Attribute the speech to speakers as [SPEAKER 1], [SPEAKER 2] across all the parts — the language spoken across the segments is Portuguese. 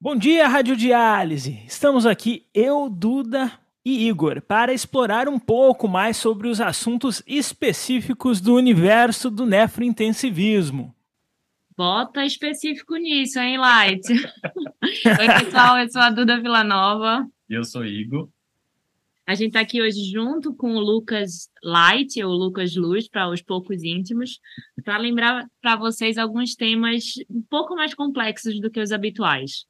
[SPEAKER 1] Bom dia, Radiodiálise! Estamos aqui, eu, Duda e Igor, para explorar um pouco mais sobre os assuntos específicos do universo do nefrointensivismo.
[SPEAKER 2] Bota específico nisso, hein, Light? Oi, pessoal, eu sou a Duda Villanova.
[SPEAKER 3] E eu sou Igor.
[SPEAKER 2] A gente está aqui hoje junto com o Lucas Light, ou Lucas Luz, para os poucos íntimos, para lembrar para vocês alguns temas um pouco mais complexos do que os habituais.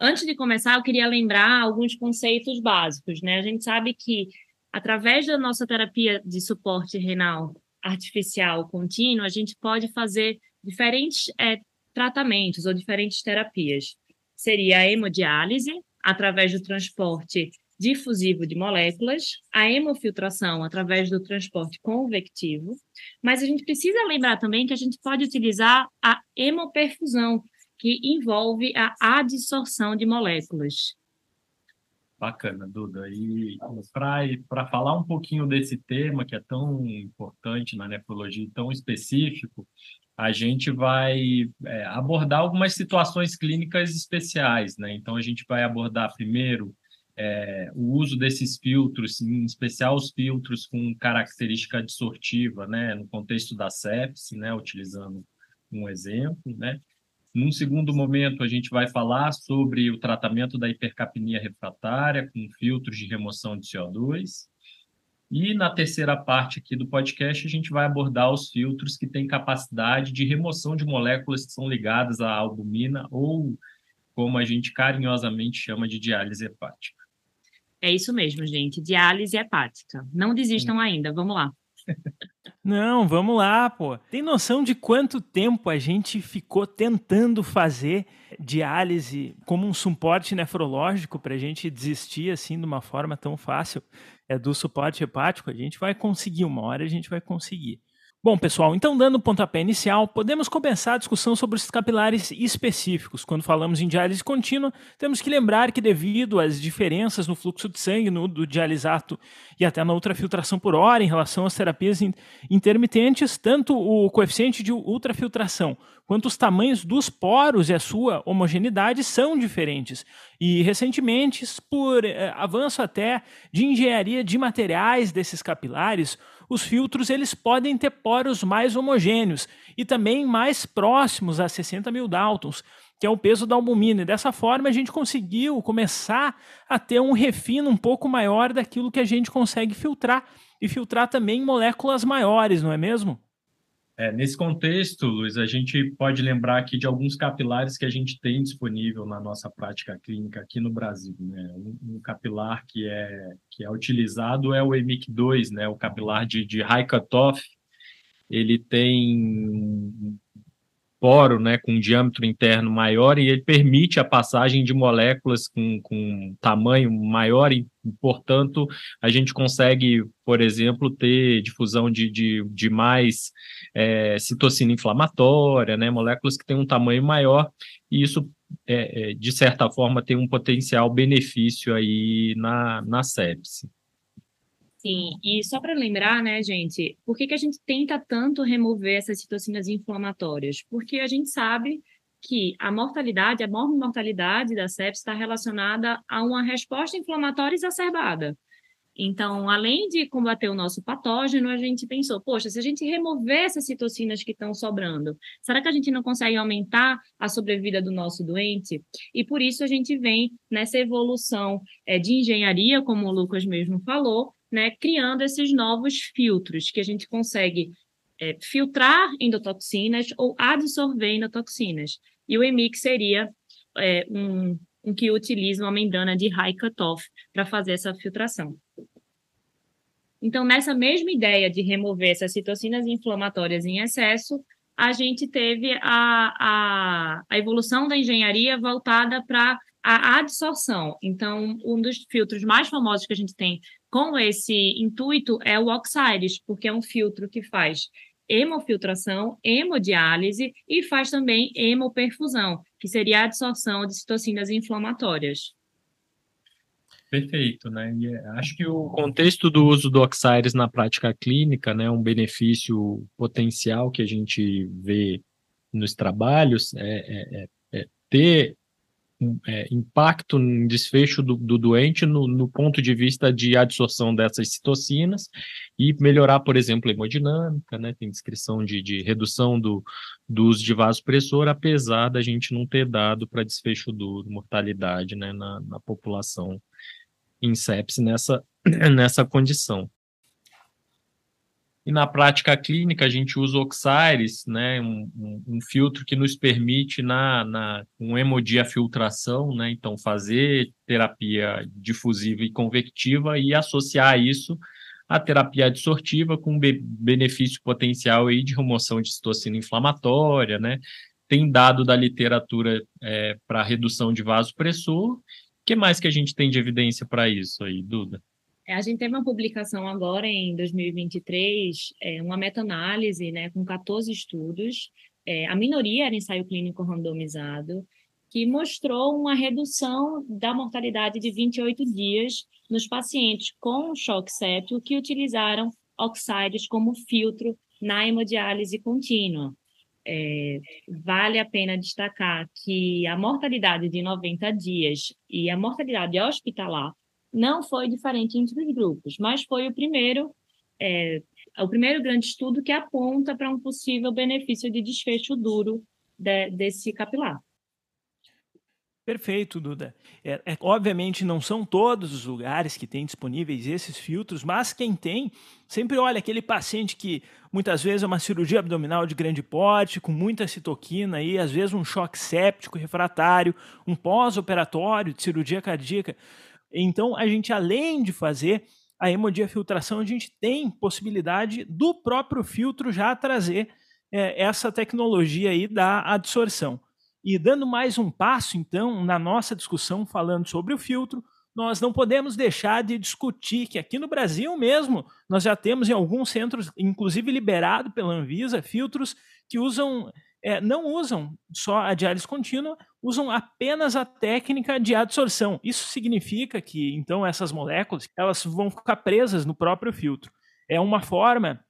[SPEAKER 2] Antes de começar, eu queria lembrar alguns conceitos básicos, né? A gente sabe que através da nossa terapia de suporte renal artificial contínuo, a gente pode fazer diferentes é, tratamentos ou diferentes terapias. Seria a hemodiálise, através do transporte difusivo de moléculas, a hemofiltração através do transporte convectivo, mas a gente precisa lembrar também que a gente pode utilizar a hemoperfusão, que envolve a adsorção de moléculas.
[SPEAKER 3] Bacana, Duda. E para falar um pouquinho desse tema que é tão importante na nefrologia, tão específico, a gente vai é, abordar algumas situações clínicas especiais, né? Então a gente vai abordar primeiro é, o uso desses filtros, em especial os filtros com característica adsortiva, né? No contexto da sepse, né? Utilizando um exemplo, né? Num segundo momento, a gente vai falar sobre o tratamento da hipercapnia refratária com filtros de remoção de CO2. E na terceira parte aqui do podcast, a gente vai abordar os filtros que têm capacidade de remoção de moléculas que são ligadas à albumina ou, como a gente carinhosamente chama de diálise hepática.
[SPEAKER 2] É isso mesmo, gente. Diálise hepática. Não desistam ainda. Vamos lá.
[SPEAKER 1] Não, vamos lá, pô. Tem noção de quanto tempo a gente ficou tentando fazer diálise como um suporte nefrológico para a gente desistir assim de uma forma tão fácil é, do suporte hepático? A gente vai conseguir, uma hora a gente vai conseguir. Bom, pessoal, então dando o pontapé inicial, podemos começar a discussão sobre os capilares específicos. Quando falamos em diálise contínua, temos que lembrar que devido às diferenças no fluxo de sangue no, do dialisato e até na ultrafiltração por hora em relação às terapias intermitentes, tanto o coeficiente de ultrafiltração quanto os tamanhos dos poros e a sua homogeneidade são diferentes. E recentemente, por eh, avanço até de engenharia de materiais desses capilares, os filtros eles podem ter poros mais homogêneos e também mais próximos a 60 mil Daltons, que é o peso da albumina. E dessa forma a gente conseguiu começar a ter um refino um pouco maior daquilo que a gente consegue filtrar e filtrar também moléculas maiores, não é mesmo?
[SPEAKER 3] É, nesse contexto, Luiz, a gente pode lembrar aqui de alguns capilares que a gente tem disponível na nossa prática clínica aqui no Brasil. Né? Um, um capilar que é, que é utilizado é o EMIC2, né? o capilar de, de high cutoff. Ele tem poro né, com um diâmetro interno maior e ele permite a passagem de moléculas com, com tamanho maior e, portanto, a gente consegue, por exemplo, ter difusão de, de, de mais é, citocina inflamatória, né, moléculas que têm um tamanho maior, e isso, é, é, de certa forma, tem um potencial benefício aí na, na sepse.
[SPEAKER 2] Sim, e só para lembrar, né, gente, por que, que a gente tenta tanto remover essas citocinas inflamatórias? Porque a gente sabe que a mortalidade, a mortalidade da sepsis está relacionada a uma resposta inflamatória exacerbada. Então, além de combater o nosso patógeno, a gente pensou, poxa, se a gente remover essas citocinas que estão sobrando, será que a gente não consegue aumentar a sobrevida do nosso doente? E por isso a gente vem nessa evolução é, de engenharia, como o Lucas mesmo falou, né, criando esses novos filtros que a gente consegue é, filtrar endotoxinas ou absorver endotoxinas. E o EMIC seria é, um, um que utiliza uma membrana de high cutoff para fazer essa filtração. Então, nessa mesma ideia de remover essas citocinas inflamatórias em excesso, a gente teve a, a, a evolução da engenharia voltada para a adsorção. Então, um dos filtros mais famosos que a gente tem com esse intuito é o Oxides, porque é um filtro que faz hemofiltração, hemodiálise e faz também hemoperfusão, que seria a adsorção de citocinas inflamatórias.
[SPEAKER 3] Perfeito, né? E é, acho que o contexto do uso do Oxiris na prática clínica, né, um benefício potencial que a gente vê nos trabalhos é, é, é, é ter é, impacto em desfecho do, do doente no, no, ponto de vista de adsorção dessas citocinas e melhorar, por exemplo, a hemodinâmica, né? Tem descrição de, de redução do, do uso de vasopressor, apesar da gente não ter dado para desfecho do mortalidade né, na, na população em sepse nessa, nessa condição. E na prática clínica, a gente usa o Oxiris, né, um, um, um, filtro que nos permite, na, na um hemodiafiltração, né, então fazer terapia difusiva e convectiva e associar isso à terapia adsortiva com be benefício potencial aí de remoção de citocina inflamatória, né, tem dado da literatura é, para redução de vasopressor. O que mais que a gente tem de evidência para isso aí, Duda?
[SPEAKER 2] É, a gente teve uma publicação agora em 2023, é, uma meta-análise né, com 14 estudos, é, a minoria era ensaio clínico randomizado, que mostrou uma redução da mortalidade de 28 dias nos pacientes com choque séptico que utilizaram oxides como filtro na hemodiálise contínua. É, vale a pena destacar que a mortalidade de 90 dias e a mortalidade hospitalar não foi diferente entre os grupos, mas foi o primeiro, é, o primeiro grande estudo que aponta para um possível benefício de desfecho duro de, desse capilar.
[SPEAKER 1] Perfeito, Duda. É, é, obviamente não são todos os lugares que têm disponíveis esses filtros, mas quem tem, sempre olha aquele paciente que muitas vezes é uma cirurgia abdominal de grande porte, com muita citoquina e às vezes um choque séptico refratário, um pós-operatório de cirurgia cardíaca. Então, a gente, além de fazer a hemodiafiltração, a gente tem possibilidade do próprio filtro já trazer é, essa tecnologia aí da adsorção. E dando mais um passo, então, na nossa discussão falando sobre o filtro, nós não podemos deixar de discutir que aqui no Brasil mesmo nós já temos em alguns centros, inclusive liberado pela Anvisa, filtros que usam é, não usam só a diálise contínua, usam apenas a técnica de adsorção. Isso significa que, então, essas moléculas elas vão ficar presas no próprio filtro. É uma forma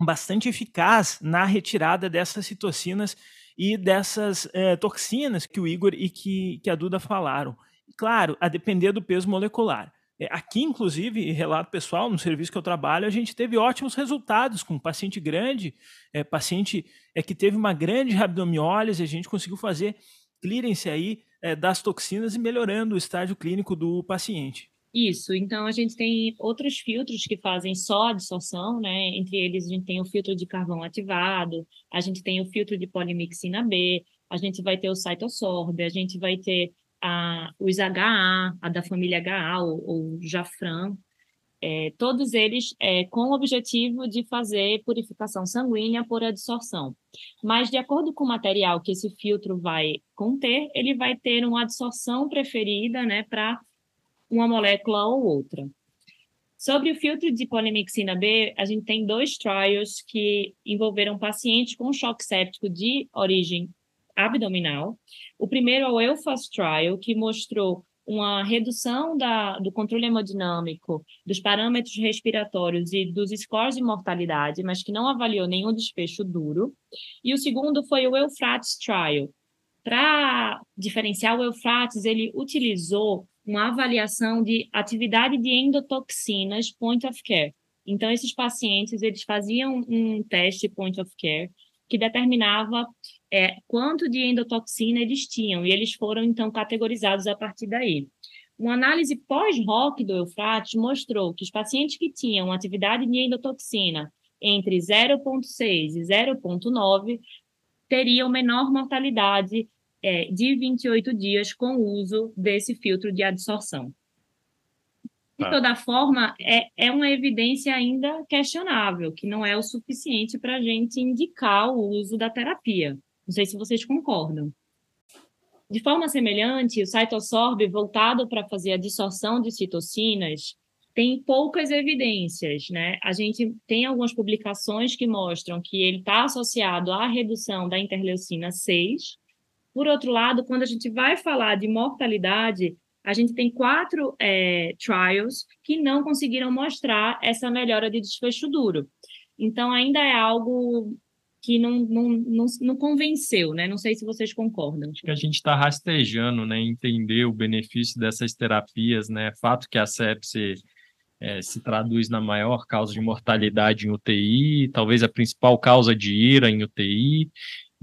[SPEAKER 1] bastante eficaz na retirada dessas citocinas e dessas é, toxinas que o Igor e que, que a Duda falaram. Claro, a depender do peso molecular. É, aqui, inclusive, relato pessoal, no serviço que eu trabalho, a gente teve ótimos resultados com paciente grande, é, paciente é, que teve uma grande rabdomiólise, a gente conseguiu fazer clearance aí é, das toxinas e melhorando o estágio clínico do paciente.
[SPEAKER 2] Isso, então a gente tem outros filtros que fazem só a né? Entre eles a gente tem o filtro de carvão ativado, a gente tem o filtro de polimixina B, a gente vai ter o cytosorb, a gente vai ter a, os HA, a da família HA, ou, ou Jafran, é, todos eles é, com o objetivo de fazer purificação sanguínea por adsorção. Mas, de acordo com o material que esse filtro vai conter, ele vai ter uma adsorção preferida né, para uma molécula ou outra. Sobre o filtro de polimixina B, a gente tem dois trials que envolveram pacientes com choque séptico de origem abdominal. O primeiro é o EUFAS Trial, que mostrou uma redução da, do controle hemodinâmico, dos parâmetros respiratórios e dos scores de mortalidade, mas que não avaliou nenhum desfecho duro. E o segundo foi o Eufrates Trial. Para diferenciar o Eufrates, ele utilizou uma avaliação de atividade de endotoxinas point of care. Então, esses pacientes, eles faziam um teste point of care que determinava é, quanto de endotoxina eles tinham, e eles foram, então, categorizados a partir daí. Uma análise pós-ROC do Eufrates mostrou que os pacientes que tinham atividade de endotoxina entre 0,6 e 0,9 teriam menor mortalidade é, de 28 dias com o uso desse filtro de adsorção. De tá. toda forma, é, é uma evidência ainda questionável, que não é o suficiente para a gente indicar o uso da terapia. Não sei se vocês concordam. De forma semelhante, o cytosorb voltado para fazer a dissorção de citocinas tem poucas evidências, né? A gente tem algumas publicações que mostram que ele está associado à redução da interleucina 6. Por outro lado, quando a gente vai falar de mortalidade, a gente tem quatro é, trials que não conseguiram mostrar essa melhora de desfecho duro. Então, ainda é algo que não, não, não, não convenceu, né? Não sei se vocês concordam.
[SPEAKER 3] Acho que a gente está rastejando, né? Entender o benefício dessas terapias, né? Fato que a sepse é, se traduz na maior causa de mortalidade em UTI, talvez a principal causa de ira em UTI,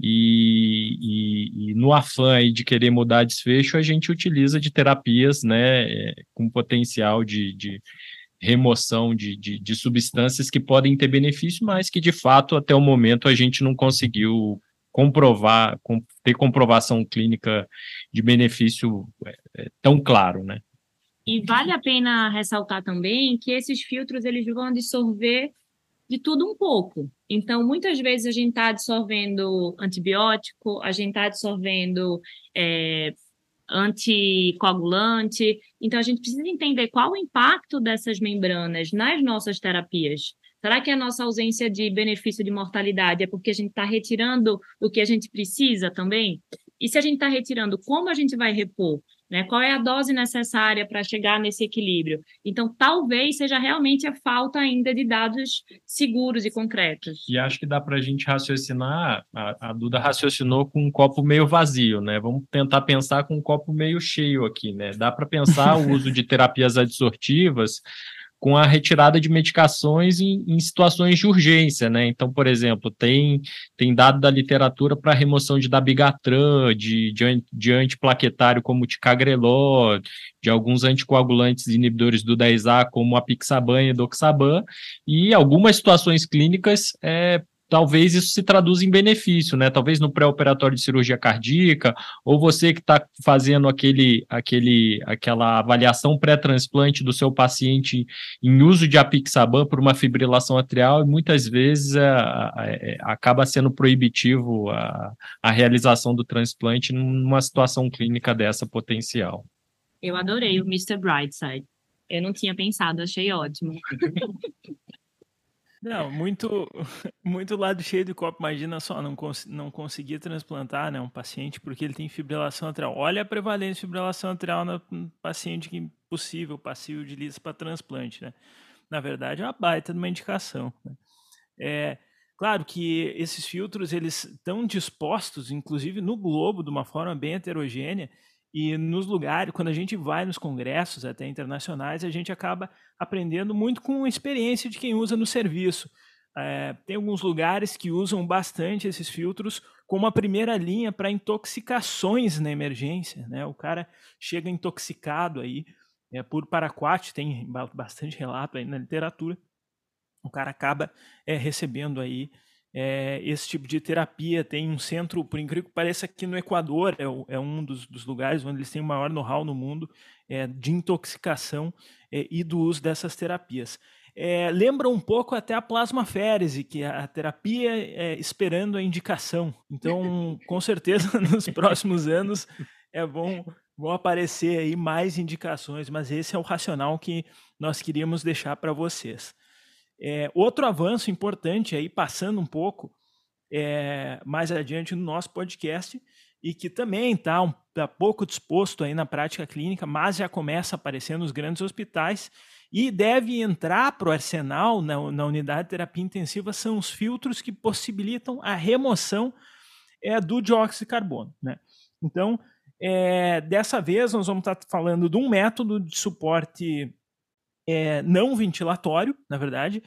[SPEAKER 3] e, e, e, no afã aí de querer mudar desfecho, a gente utiliza de terapias né, é, com potencial de, de remoção de, de, de, substâncias que podem ter benefício, mas que de fato até o momento a gente não conseguiu comprovar, ter comprovação clínica de benefício é, é, tão claro, né?
[SPEAKER 2] E vale a pena ressaltar também que esses filtros eles vão absorver de tudo um pouco. Então, muitas vezes a gente está absorvendo antibiótico, a gente está absorvendo é, anticoagulante. Então, a gente precisa entender qual o impacto dessas membranas nas nossas terapias. Será que a nossa ausência de benefício de mortalidade é porque a gente está retirando o que a gente precisa também? E se a gente está retirando, como a gente vai repor? Né? Qual é a dose necessária para chegar nesse equilíbrio? Então, talvez seja realmente a falta ainda de dados seguros e concretos.
[SPEAKER 3] E acho que dá para a gente raciocinar, a, a, Duda raciocinou com um copo meio vazio, né? Vamos tentar pensar com um copo meio cheio aqui, né? Dá para pensar o uso de terapias adsortivas com a retirada de medicações em, em, situações de urgência, né? Então, por exemplo, tem, tem dado da literatura para remoção de dabigatran, de, de, de antiplaquetário como ticagrelor, de alguns anticoagulantes inibidores do 10A, como a pixaban e doxaban, e algumas situações clínicas é, talvez isso se traduza em benefício, né? Talvez no pré-operatório de cirurgia cardíaca, ou você que está fazendo aquele, aquele, aquela avaliação pré-transplante do seu paciente em uso de apixaban por uma fibrilação atrial, e muitas vezes é, é, acaba sendo proibitivo a, a realização do transplante numa situação clínica dessa potencial.
[SPEAKER 2] Eu adorei o Mr. Brightside. Eu não tinha pensado, achei ótimo.
[SPEAKER 1] Não, muito, muito lado cheio de copo. Imagina só, não, cons não conseguir transplantar né, um paciente porque ele tem fibrilação atrial. Olha a prevalência de fibrilação atrial no paciente que possível, passivo de lista para transplante. Né? Na verdade, é uma baita de uma indicação. Né? É, claro que esses filtros eles estão dispostos, inclusive no globo, de uma forma bem heterogênea, e nos lugares, quando a gente vai nos congressos até internacionais, a gente acaba aprendendo muito com a experiência de quem usa no serviço. É, tem alguns lugares que usam bastante esses filtros como a primeira linha para intoxicações na emergência. Né? O cara chega intoxicado aí é, por paraquat, tem bastante relato aí na literatura. O cara acaba é, recebendo aí é, esse tipo de terapia. Tem um centro, por incrível que pareça, aqui no Equador, é, é um dos, dos, lugares onde eles têm o maior know-how no mundo é, de intoxicação é, e do uso dessas terapias. É, lembra um pouco até a plasmaférese, que é a terapia é, esperando a indicação. Então, com certeza, nos próximos anos é bom vão aparecer aí mais indicações, mas esse é o racional que nós queríamos deixar para vocês. É, outro avanço importante aí, passando um pouco é, mais adiante no nosso podcast, e que também está um, tá pouco disposto aí na prática clínica, mas já começa a aparecer nos grandes hospitais e deve entrar para o arsenal na, na, unidade de terapia intensiva, são os filtros que possibilitam a remoção é, do dióxido de carbono. Né? Então, é, dessa vez, nós vamos estar tá falando de um método de suporte é, não ventilatório, na verdade,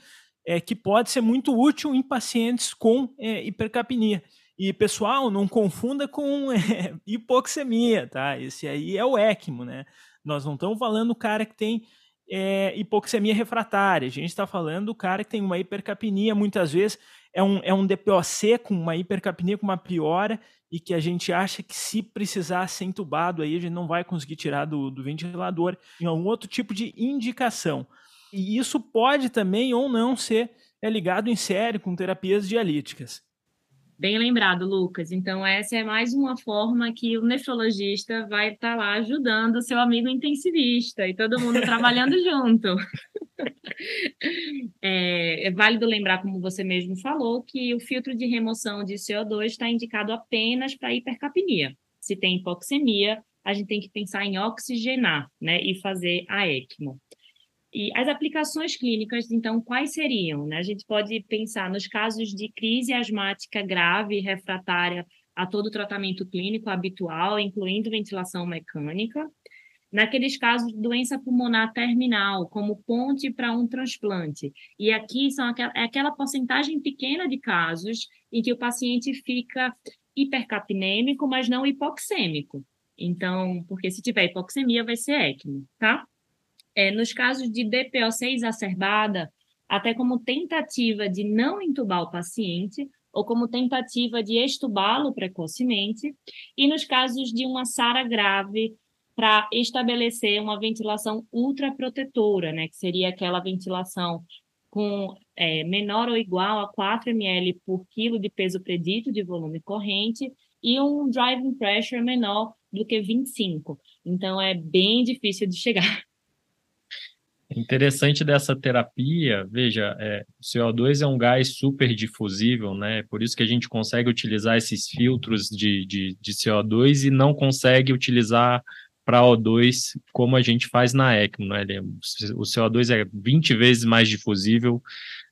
[SPEAKER 1] é, que pode ser muito útil em pacientes com é, hipercapnia. E, pessoal, não confunda com é, hipoxemia, tá? Esse aí é o ECMO, né? Nós não estamos falando do cara que tem é, hipoxemia refratária. A gente está falando do cara que tem uma hipercapnia, muitas vezes é um, é um DPOC com uma hipercapnia, com uma piora, e que a gente acha que se precisar ser entubado aí, a gente não vai conseguir tirar do, do ventilador. É um outro tipo de indicação. E isso pode também ou não ser é, ligado em série com terapias dialíticas.
[SPEAKER 2] Bem lembrado, Lucas. Então, essa é mais uma forma que o nefrologista vai estar tá lá ajudando o seu amigo intensivista e todo mundo trabalhando junto. É, é, válido lembrar, como você mesmo falou, que o filtro de remoção de CO2 está indicado apenas para hipercapnia. Se tem hipoxemia, a gente tem que pensar em oxigenar, né, e fazer a ECMO. E as aplicações clínicas, então, quais seriam? Né? A gente pode pensar nos casos de crise asmática grave refratária a todo tratamento clínico habitual, incluindo ventilação mecânica. Naqueles casos de doença pulmonar terminal, como ponte para um transplante. E aqui são aquela, é aquela porcentagem pequena de casos em que o paciente fica hipercapnêmico, mas não hipoxêmico. Então, porque se tiver hipoxemia, vai ser ECMO, tá? É, nos casos de DPOC exacerbada, até como tentativa de não entubar o paciente ou como tentativa de estubá-lo precocemente, e nos casos de uma SARA grave, para estabelecer uma ventilação ultraprotetora, né, que seria aquela ventilação com é, menor ou igual a 4 ml por quilo de peso predito de volume corrente e um driving pressure menor do que 25. Então, é bem difícil de chegar
[SPEAKER 3] Interessante dessa terapia, veja, é, o CO2 é um gás super difusível, né? Por isso que a gente consegue utilizar esses filtros de, de, de CO2 e não consegue utilizar para O2 como a gente faz na ECMO, né? O CO2 é 20 vezes mais difusível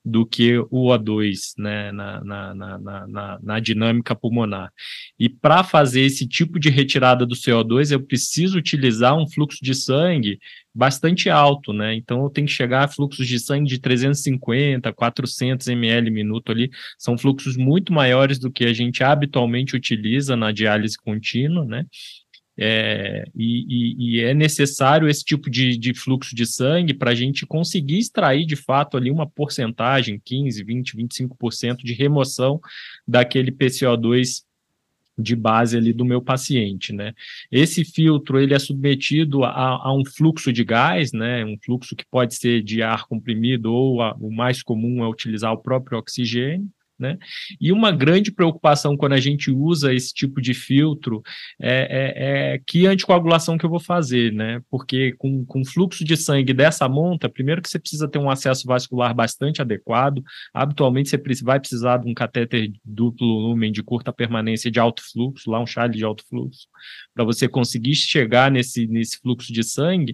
[SPEAKER 3] do que o O2 né, na, na, na, na, na dinâmica pulmonar. E para fazer esse tipo de retirada do CO2, eu preciso utilizar um fluxo de sangue bastante alto, né? Então eu tenho que chegar a fluxos de sangue de 350, 400 ml minuto ali, são fluxos muito maiores do que a gente habitualmente utiliza na diálise contínua, né? É, e, e, e, é necessário esse tipo de, de fluxo de sangue para a gente conseguir extrair de fato ali uma porcentagem, 15, 20, 25% de remoção daquele PCO2 de base ali do meu paciente, né? Esse filtro ele é submetido a, a, um fluxo de gás, né? Um fluxo que pode ser de ar comprimido ou a, o mais comum é utilizar o próprio oxigênio. Né? E uma grande preocupação quando a gente usa esse tipo de filtro é, é, é que anticoagulação que eu vou fazer, né? Porque com, com fluxo de sangue dessa monta, primeiro que você precisa ter um acesso vascular bastante adequado, habitualmente você vai precisar de um catéter duplo lumen de curta permanência de alto fluxo, lá um chale de alto fluxo, para você conseguir chegar nesse, nesse fluxo de sangue.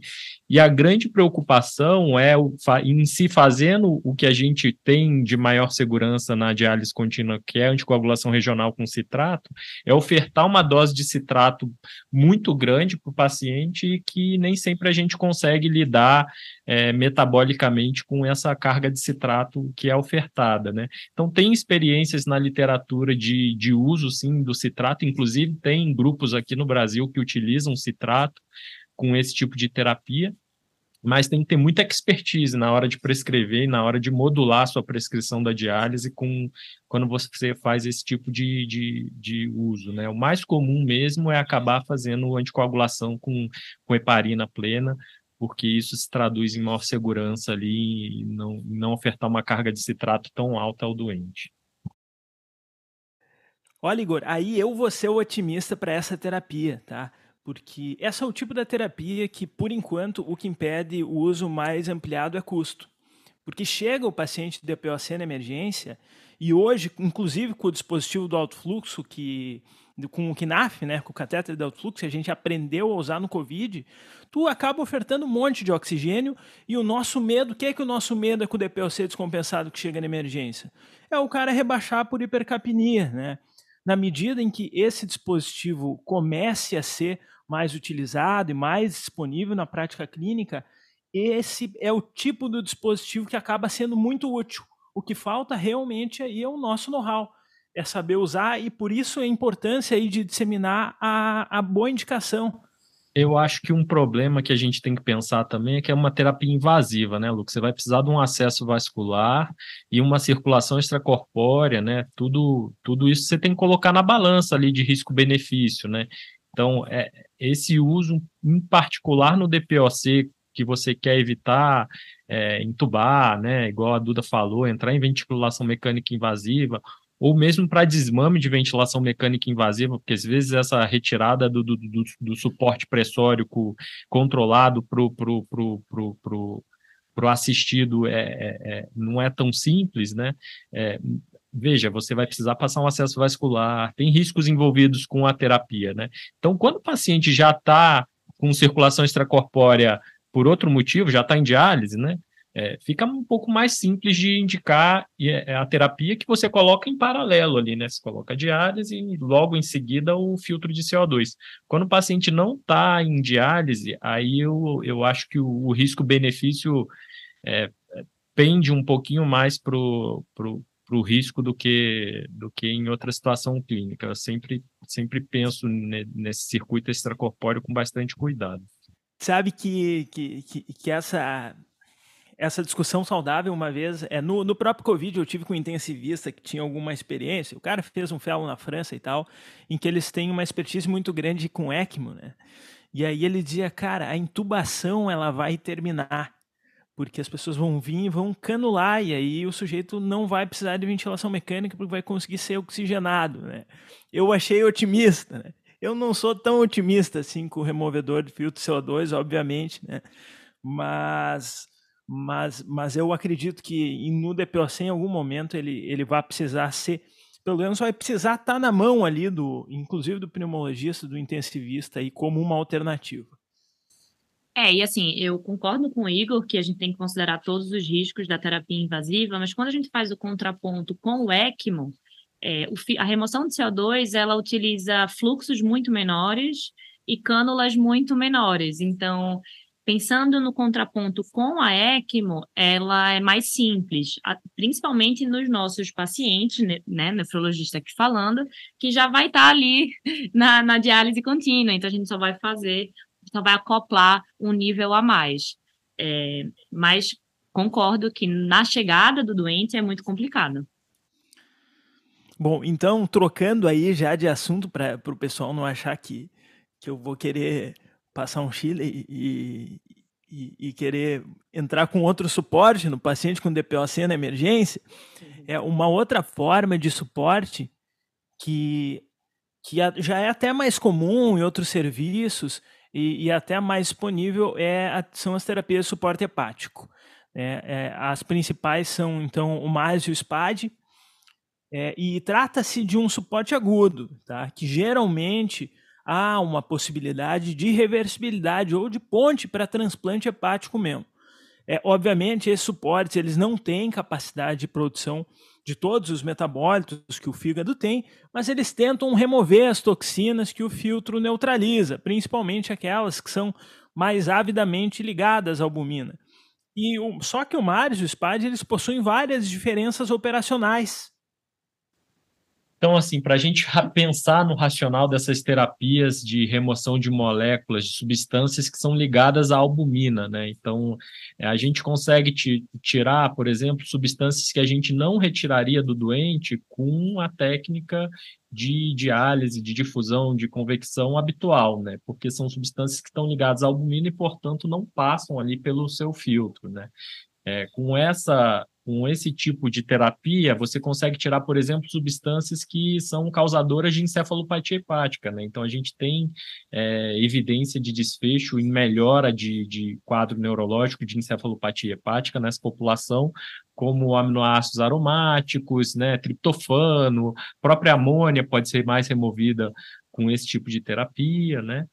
[SPEAKER 3] E a grande preocupação é o, em si fazendo o que a gente tem de maior segurança na contínua, que é anticoagulação regional com citrato, é ofertar uma dose de citrato muito grande para o paciente que nem sempre a gente consegue lidar é, metabolicamente com essa carga de citrato que é ofertada, né? Então tem experiências na literatura de, de uso, sim, do citrato, inclusive tem grupos aqui no Brasil que utilizam citrato, com esse tipo de terapia, mas tem que ter muita expertise na hora de prescrever e na hora de modular a sua prescrição da diálise com, quando você faz esse tipo de, de, de uso. Né? O mais comum mesmo é acabar fazendo anticoagulação com, com heparina plena, porque isso se traduz em maior segurança ali e não, não ofertar uma carga de citrato tão alta ao doente.
[SPEAKER 1] Olha, Igor, aí eu vou ser o otimista para essa terapia, tá? Porque esse é o tipo da terapia que, por enquanto, o que impede o uso mais ampliado é custo. Porque chega o paciente de DPOC na emergência e hoje, inclusive com o dispositivo do alto fluxo, que, com o KNAF, né, com o catéter de alto fluxo, que a gente aprendeu a usar no COVID, tu acaba ofertando um monte de oxigênio e o nosso medo, o que é que o nosso medo é com o DPOC descompensado que chega na emergência? É o cara rebaixar por hipercapnia, né? Na medida em que esse dispositivo comece a ser mais utilizado e mais disponível na prática clínica, esse é o tipo do dispositivo que acaba sendo muito útil. O que falta realmente aí é o nosso know-how, é saber usar e por isso a importância aí de disseminar a, a boa indicação.
[SPEAKER 3] Eu acho que um problema que a gente tem que pensar também é que é uma terapia invasiva, né, Lucas? Você vai precisar de um acesso vascular e uma circulação extracorpórea, né? Tudo, tudo isso você tem que colocar na balança ali de risco-benefício, né? Então, é, esse uso em particular no DPOC que você quer evitar é, entubar, né, igual a Duda falou, entrar em ventilação mecânica invasiva, ou mesmo para desmame de ventilação mecânica invasiva, porque às vezes essa retirada do, do, do, do suporte pressórico controlado para o pro, pro, pro, pro, pro assistido é, é, é, não é tão simples, né? É, veja, você vai precisar passar um acesso vascular, tem riscos envolvidos com a terapia, né? Então, quando o paciente já está com circulação extracorpórea por outro motivo, já está em diálise, né? É, fica um pouco mais simples de indicar é, é a terapia que você coloca em paralelo ali, né? Você coloca a diálise e logo em seguida o filtro de CO2. Quando o paciente não está em diálise, aí eu, eu acho que o, o risco-benefício é, pende um pouquinho mais para o risco do que, do que em outra situação clínica. Eu sempre, sempre penso nesse circuito extracorpóreo com bastante cuidado.
[SPEAKER 1] Sabe que, que, que, que essa essa discussão saudável uma vez, é no, no próprio Covid eu tive com um intensivista que tinha alguma experiência, o cara fez um fellow na França e tal, em que eles têm uma expertise muito grande com ECMO, né? E aí ele dizia, cara, a intubação ela vai terminar, porque as pessoas vão vir e vão canular, e aí o sujeito não vai precisar de ventilação mecânica porque vai conseguir ser oxigenado, né? Eu achei otimista, né? Eu não sou tão otimista assim com o removedor de filtro CO2, obviamente, né? Mas mas, mas eu acredito que no DPOC em algum momento ele, ele vai precisar ser, pelo menos vai precisar estar tá na mão ali do, inclusive do pneumologista, do intensivista aí como uma alternativa.
[SPEAKER 2] É, e assim, eu concordo com o Igor que a gente tem que considerar todos os riscos da terapia invasiva, mas quando a gente faz o contraponto com o ECMO, é, o, a remoção de CO2 ela utiliza fluxos muito menores e cânulas muito menores. Então, Pensando no contraponto com a ECMO, ela é mais simples, principalmente nos nossos pacientes, né, nefrologista aqui falando, que já vai estar ali na, na diálise contínua, então a gente só vai fazer, só vai acoplar um nível a mais. É, mas concordo que na chegada do doente é muito complicado.
[SPEAKER 1] Bom, então, trocando aí já de assunto para o pessoal não achar que, que eu vou querer passar um Chile e, e, e, querer entrar com outro suporte no paciente com DPOC na emergência, uhum. é uma outra forma de suporte que, que já é até mais comum em outros serviços e, e até mais disponível é, são as terapias de suporte hepático. É, é, as principais são, então, o MAS e o SPAD, é, e trata-se de um suporte agudo, tá? que geralmente há uma possibilidade de reversibilidade ou de ponte para transplante hepático mesmo. É, obviamente, esses suportes eles não têm capacidade de produção de todos os metabólitos que o fígado tem, mas eles tentam remover as toxinas que o filtro neutraliza, principalmente aquelas que são mais avidamente ligadas à albumina. E o, só que o MARS e o SPAD eles possuem várias diferenças operacionais
[SPEAKER 3] então, assim, para a gente pensar no racional dessas terapias de remoção de moléculas, de substâncias que são ligadas à albumina, né? Então, é, a gente consegue tirar, por exemplo, substâncias que a gente não retiraria do doente com a técnica de diálise, de difusão, de convecção habitual, né? Porque são substâncias que estão ligadas à albumina e, portanto, não passam ali pelo seu filtro, né? É, com essa com esse tipo de terapia, você consegue tirar, por exemplo, substâncias que são causadoras de encefalopatia hepática. Né? Então, a gente tem é, evidência de desfecho em melhora de, de quadro neurológico de encefalopatia hepática nessa população, como aminoácidos aromáticos, né, triptofano, própria amônia pode ser mais removida com esse tipo de terapia, né?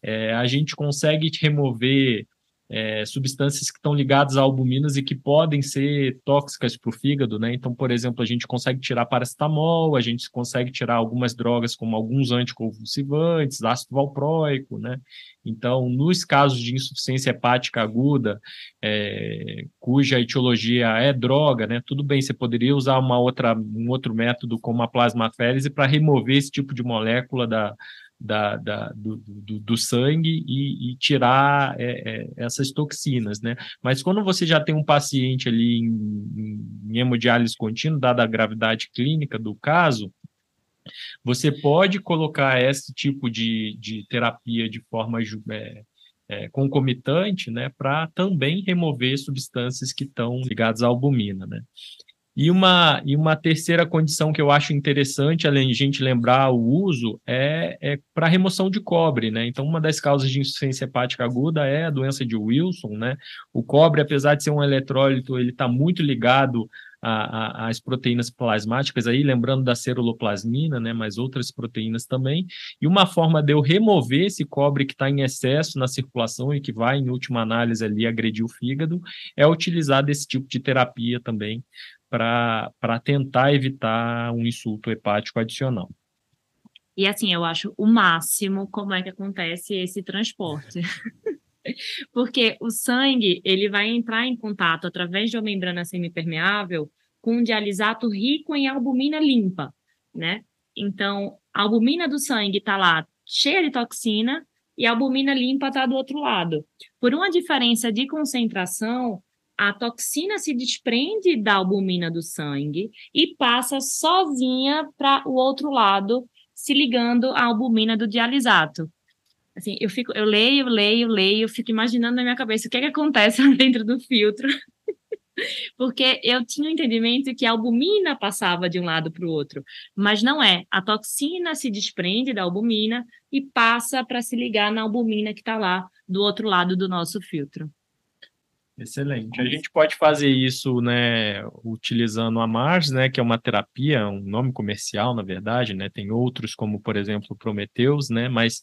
[SPEAKER 3] É, a gente consegue remover é, substâncias que estão ligadas a albuminas e que podem ser tóxicas para o fígado, né? Então, por exemplo, a gente consegue tirar paracetamol, a gente consegue tirar algumas drogas como alguns anticonvulsivantes, ácido valproico, né? Então, nos casos de insuficiência hepática aguda, é, cuja etiologia é droga, né? Tudo bem, você poderia usar uma outra, um outro método como a plasmaférese para remover esse tipo de molécula da da, da do, do, do, sangue e, e tirar é, é, essas toxinas, né? Mas quando você já tem um paciente ali em, em hemodiálise contínua, dada a gravidade clínica do caso, você pode colocar esse tipo de, de terapia de forma é, é, concomitante, né, para também remover substâncias que estão ligadas à albumina, né? E uma, e uma terceira condição que eu acho interessante, além de gente lembrar o uso, é, é para remoção de cobre, né? Então, uma das causas de insuficiência hepática aguda é a doença de Wilson, né? O cobre, apesar de ser um eletrólito, ele está muito ligado as proteínas plasmáticas, aí lembrando da ceruloplasmina, né, mas outras proteínas também. E uma forma de eu remover esse cobre que está em excesso na circulação e que vai, em última análise, ali agredir o fígado, é utilizar desse tipo de terapia também para tentar evitar um insulto hepático adicional.
[SPEAKER 2] E assim, eu acho o máximo como é que acontece esse transporte. Porque o sangue, ele vai entrar em contato através de uma membrana semipermeável com um dialisato rico em albumina limpa, né? Então, a albumina do sangue está lá cheia de toxina e a albumina limpa está do outro lado. Por uma diferença de concentração, a toxina se desprende da albumina do sangue e passa sozinha para o outro lado, se ligando à albumina do dialisato. Assim, eu fico, eu leio, leio, leio, fico imaginando na minha cabeça o que é que acontece dentro do filtro. Porque eu tinha o um entendimento que a albumina passava de um lado para o outro, mas não é. A toxina se desprende da albumina e passa para se ligar na albumina que está lá do outro lado do nosso filtro.
[SPEAKER 3] Excelente. A gente pode fazer isso, né, utilizando a Mars, né, que é uma terapia, um nome comercial, na verdade, né, tem outros como, por exemplo, Prometheus, né, mas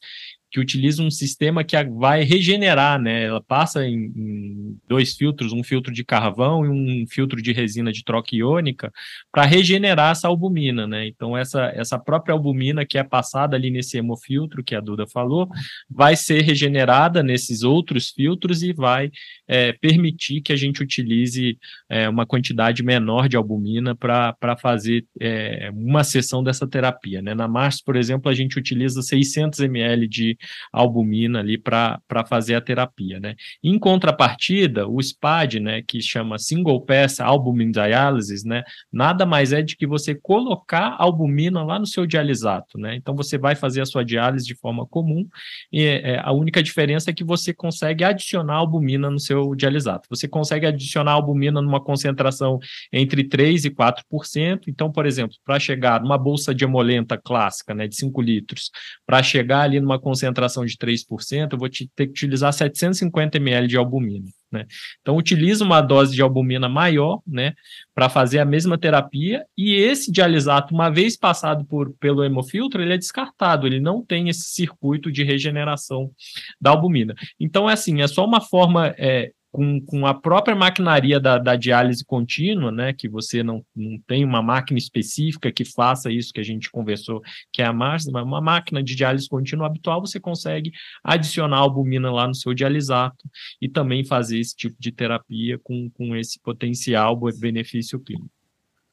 [SPEAKER 3] que utiliza um sistema que vai regenerar, né? Ela passa em, em, dois filtros, um filtro de carvão e um filtro de resina de troca iônica, para regenerar essa albumina, né? Então, essa, essa própria albumina que é passada ali nesse hemofiltro, que a Duda falou, vai ser regenerada nesses outros filtros e vai é, permitir que a gente utilize é, uma quantidade menor de albumina para fazer é, uma sessão dessa terapia, né? Na Mars, por exemplo, a gente utiliza 600 ml de albumina ali para fazer a terapia, né? Em contrapartida, o SPAD, né, que chama Single Pass Albumin Dialysis, né, nada mais é de que você colocar albumina lá no seu dialisato, né? Então você vai fazer a sua diálise de forma comum e é, a única diferença é que você consegue adicionar albumina no seu dialisato. Você consegue adicionar albumina numa concentração entre 3 e 4%. Então, por exemplo, para chegar numa bolsa de emolenta clássica, né, de 5 litros, para chegar ali numa concentração concentração de 3%, eu vou te, ter que utilizar 750 ml de albumina. Né? Então, utiliza uma dose de albumina maior né, para fazer a mesma terapia, e esse dialisato, uma vez passado por, pelo hemofiltro, ele é descartado, ele não tem esse circuito de regeneração da albumina. Então, é assim, é só uma forma é, com, com a própria maquinaria da, da diálise contínua, né, que você não, não tem uma máquina específica que faça isso que a gente conversou, que é a Mars, mas uma máquina de diálise contínua habitual, você consegue adicionar albumina lá no seu dialisato e também fazer esse tipo de terapia com, com esse potencial benefício clínico.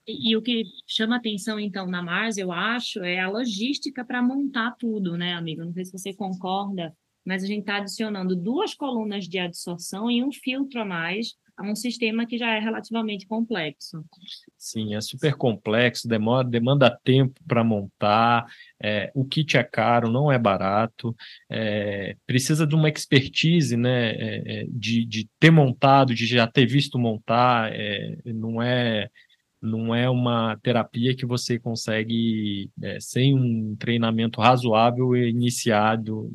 [SPEAKER 2] E, e, o que chama atenção, então, na Mars, eu acho, é a logística para montar tudo, né, amigo? Não sei se você concorda mas a gente está adicionando duas colunas de adsorção e um filtro a mais a um sistema que já é relativamente complexo.
[SPEAKER 3] Sim, é super complexo, demora, demanda tempo para montar, é, o kit é caro, não é barato, é, precisa de uma expertise né, é, é de, de ter montado, de já ter visto montar, é, não é não é uma terapia que você consegue, é, sem um treinamento razoável, iniciado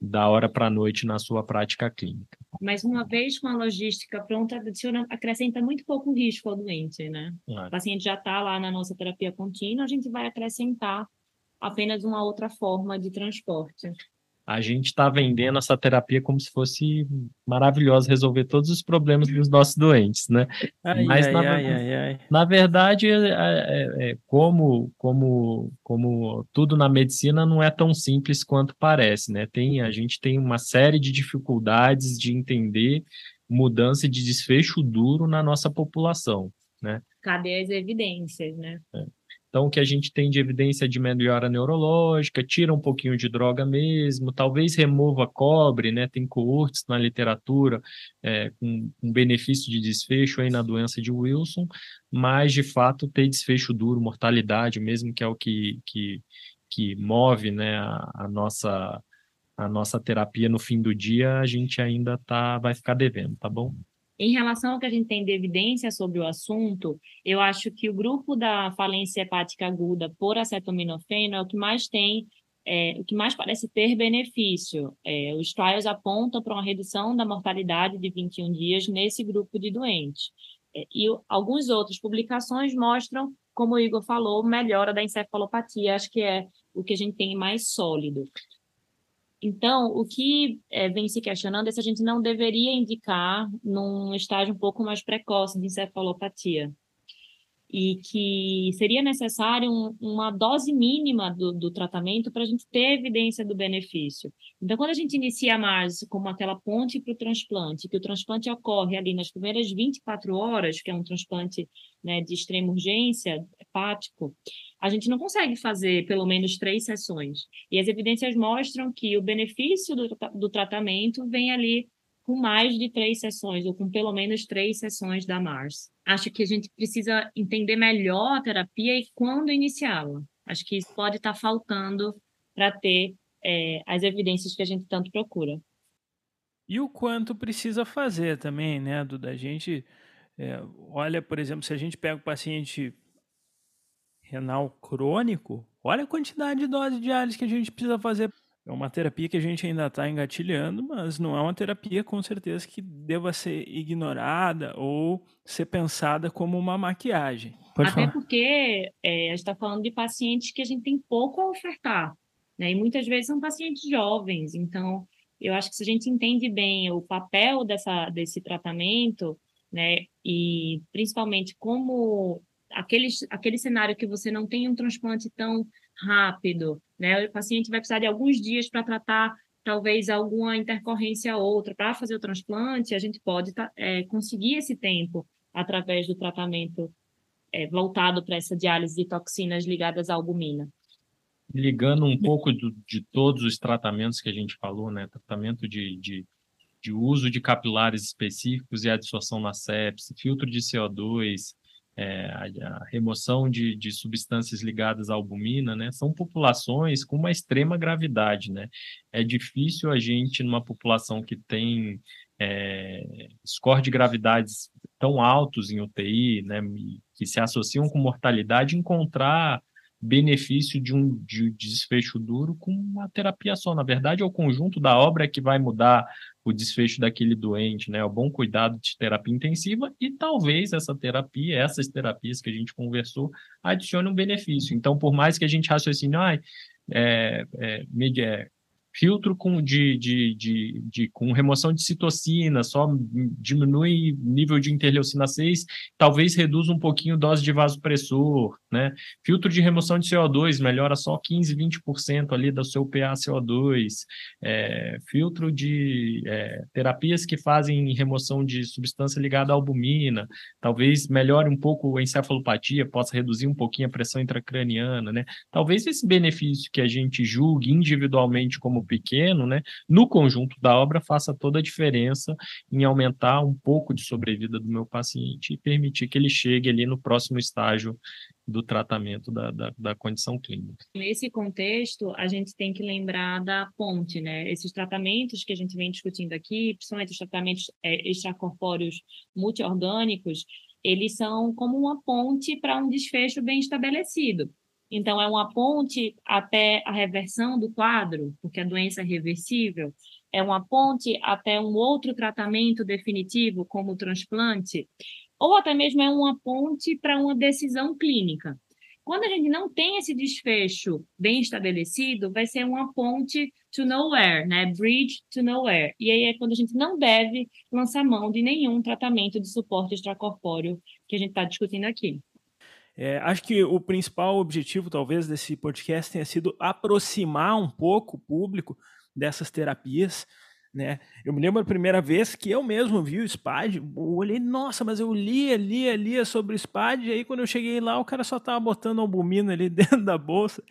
[SPEAKER 3] da hora para a noite na sua prática clínica.
[SPEAKER 2] Mas uma vez com a logística pronta, adiciona, acrescenta muito pouco risco ao doente, né? É. O paciente já está lá na nossa terapia contínua, a gente vai acrescentar apenas uma outra forma de transporte
[SPEAKER 3] a gente está vendendo essa terapia como se fosse maravilhosa, resolver todos os problemas dos nossos doentes, né? Ai, Mas, ai, na, ai, na, verdade, é, é, é, como, como, como tudo na medicina não é tão simples quanto parece, né? Tem, a gente tem uma série de dificuldades de entender mudança de desfecho duro na nossa população, né?
[SPEAKER 2] Cadê as evidências, né?
[SPEAKER 3] É. Então, o que a gente tem de evidência de melhora neurológica, tira um pouquinho de droga mesmo, talvez remova cobre, né? Tem coortes na literatura é, com um benefício de desfecho aí na doença de Wilson, mas de fato tem desfecho duro, mortalidade mesmo, que é o que, que, que move né, a, a nossa a nossa terapia no fim do dia, a gente ainda tá, vai ficar devendo, tá bom?
[SPEAKER 2] Em relação ao que a gente tem de evidência sobre o assunto, eu acho que o grupo da falência hepática aguda por acetaminofeno é o que mais tem, é, o que mais parece ter benefício. É, os trials apontam para uma redução da mortalidade de 21 dias nesse grupo de doentes. É, e algumas outras publicações mostram, como o Igor falou, melhora da encefalopatia, acho que é o que a gente tem mais sólido. Então, o que é, vem se questionando é se a gente não deveria indicar num estágio um pouco mais precoce de encefalopatia e que seria necessário um, uma dose mínima do, do tratamento para a gente ter evidência do benefício. Então, quando a gente inicia a MARS como aquela ponte para o transplante, que o transplante ocorre ali nas primeiras 24 horas, que é um transplante né, de extrema urgência hepático, a gente não consegue fazer pelo menos três sessões. E as evidências mostram que o benefício do, do tratamento vem ali com mais de três sessões, ou com pelo menos três sessões da MARS. Acho que a gente precisa entender melhor a terapia e quando iniciá-la. Acho que isso pode estar faltando para ter é, as evidências que a gente tanto procura.
[SPEAKER 1] E o quanto precisa fazer também, né, Duda? A gente é, olha, por exemplo, se a gente pega o paciente renal crônico, olha a quantidade de doses diárias que a gente precisa fazer é uma terapia que a gente ainda está engatilhando, mas não é uma terapia com certeza que deva ser ignorada ou ser pensada como uma maquiagem.
[SPEAKER 2] Pode Até falar. porque é, a gente está falando de pacientes que a gente tem pouco a ofertar, né? E muitas vezes são pacientes jovens, então eu acho que se a gente entende bem o papel dessa, desse tratamento, né? E principalmente como aquele, aquele cenário que você não tem um transplante tão rápido, né? O paciente vai precisar de alguns dias para tratar talvez alguma intercorrência ou outra para fazer o transplante, a gente pode é, conseguir esse tempo através do tratamento é, voltado para essa diálise de toxinas ligadas à albumina.
[SPEAKER 3] Ligando um pouco do, de todos os tratamentos que a gente falou, né? Tratamento de, de, de uso de capilares específicos e adsorção na sepse, filtro de CO2, é, a, remoção de, de, substâncias ligadas à albumina, né, são populações com uma extrema gravidade, né? É difícil a gente, numa população que tem é, score de gravidades tão altos em UTI, né, que se associam com mortalidade, encontrar benefício de um de desfecho duro com uma terapia só. Na verdade, é o conjunto da obra que vai mudar o desfecho daquele doente, né? O bom cuidado de terapia intensiva e talvez essa terapia, essas terapias que a gente conversou, adicione um benefício. Então, por mais que a gente raciocine, ah, é, é, é filtro com, de, de, de, de, com remoção de citocina, só diminui nível de interleucina 6, talvez reduza um pouquinho dose de vasopressor, né? Filtro de remoção de CO2 melhora só 15, 20% ali do seu PaCO2. É, filtro de é, terapias que fazem remoção de substância ligada à albumina, talvez melhore um pouco a encefalopatia, possa reduzir um pouquinho a pressão intracraniana, né? Talvez esse benefício que a gente julgue individualmente como pequeno, né, no conjunto da obra faça toda a diferença em aumentar um pouco de sobrevida do meu paciente e permitir que ele chegue ali no próximo estágio do tratamento da, da, da, condição clínica.
[SPEAKER 2] Nesse contexto, a gente tem que lembrar da ponte, né? Esses tratamentos que a gente vem discutindo aqui, principalmente os tratamentos é, extracorpóreos multiorgânicos, eles são como uma ponte para um desfecho bem estabelecido. Então, é uma ponte até a reversão do quadro, porque a doença é reversível, é uma ponte até um outro tratamento definitivo, como o transplante, ou até mesmo é uma ponte para uma decisão clínica. Quando a gente não tem esse desfecho bem estabelecido, vai ser uma ponte to nowhere, né? Bridge to nowhere. E aí é quando a gente não deve lançar mão de nenhum tratamento de suporte extracorpóreo que a gente está discutindo aqui.
[SPEAKER 1] É, acho que o principal objetivo, talvez, desse podcast tenha sido aproximar um pouco o público dessas terapias. Né? Eu me lembro a primeira vez que eu mesmo vi o SPAD, eu olhei, nossa, mas eu lia, lia, lia sobre o SPAD, e aí quando eu cheguei lá, o cara só estava botando albumina ali dentro da bolsa,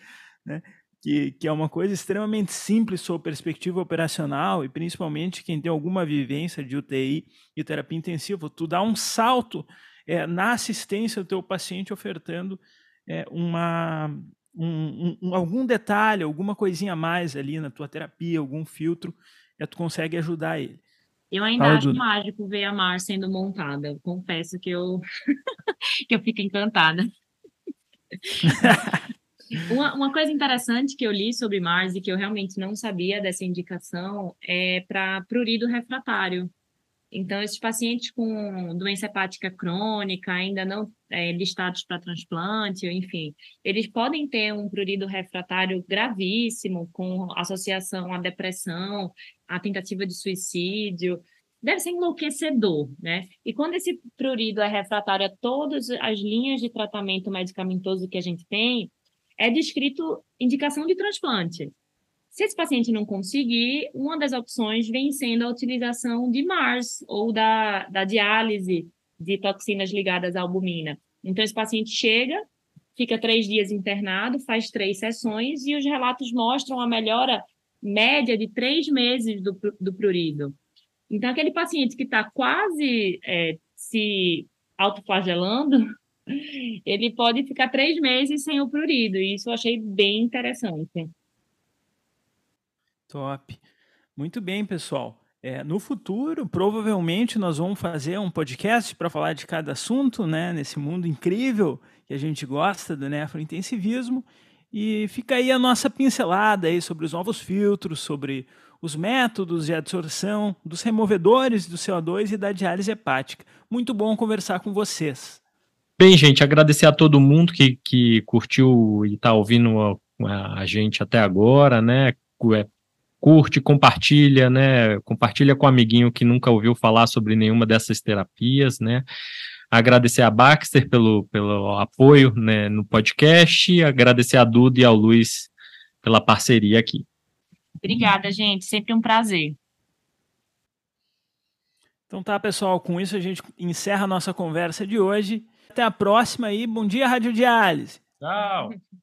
[SPEAKER 1] né? que, que é uma coisa extremamente simples sob perspectiva operacional, e principalmente quem tem alguma vivência de UTI e terapia intensiva, tu dá um salto é, na assistência do teu paciente ofertando é, uma, um, um, algum detalhe, alguma coisinha a mais ali na tua terapia, algum filtro, é, tu consegue ajudar ele.
[SPEAKER 2] Eu ainda Fala, acho Duda. mágico ver a Mars sendo montada. Confesso que eu, que eu fico encantada. uma, uma coisa interessante que eu li sobre Mars e que eu realmente não sabia dessa indicação é para prurido refratário. Então, esses pacientes com doença hepática crônica, ainda não é, listados para transplante, enfim, eles podem ter um prurido refratário gravíssimo, com associação à depressão, à tentativa de suicídio. Deve ser enlouquecedor, né? E quando esse prurido é refratário a todas as linhas de tratamento medicamentoso que a gente tem, é descrito indicação de transplante. Se esse paciente não conseguir, uma das opções vem sendo a utilização de MARS ou da, da diálise de toxinas ligadas à albumina. Então, esse paciente chega, fica três dias internado, faz três sessões e os relatos mostram a melhora média de três meses do, do prurido. Então, aquele paciente que está quase é, se autoflagelando, ele pode ficar três meses sem o prurido, e isso eu achei bem interessante.
[SPEAKER 1] Top. Muito bem, pessoal. É, no futuro, provavelmente, nós vamos fazer um podcast para falar de cada assunto, né? Nesse mundo incrível que a gente gosta do nefrointensivismo. E fica aí a nossa pincelada aí sobre os novos filtros, sobre os métodos de absorção dos removedores do CO2 e da diálise hepática. Muito bom conversar com vocês.
[SPEAKER 3] Bem, gente, agradecer a todo mundo que, que curtiu e está ouvindo a, a, gente até agora, né? Curte, compartilha, né? Compartilha com um amiguinho que nunca ouviu falar sobre nenhuma dessas terapias, né? Agradecer a Baxter pelo, pelo apoio né, no podcast, agradecer a Duda e ao Luiz pela parceria aqui.
[SPEAKER 2] Obrigada, gente. Sempre um prazer.
[SPEAKER 1] Então tá, pessoal, com isso a gente encerra a nossa conversa de hoje. Até a próxima aí. Bom dia, Rádio Diálise.
[SPEAKER 3] Tchau.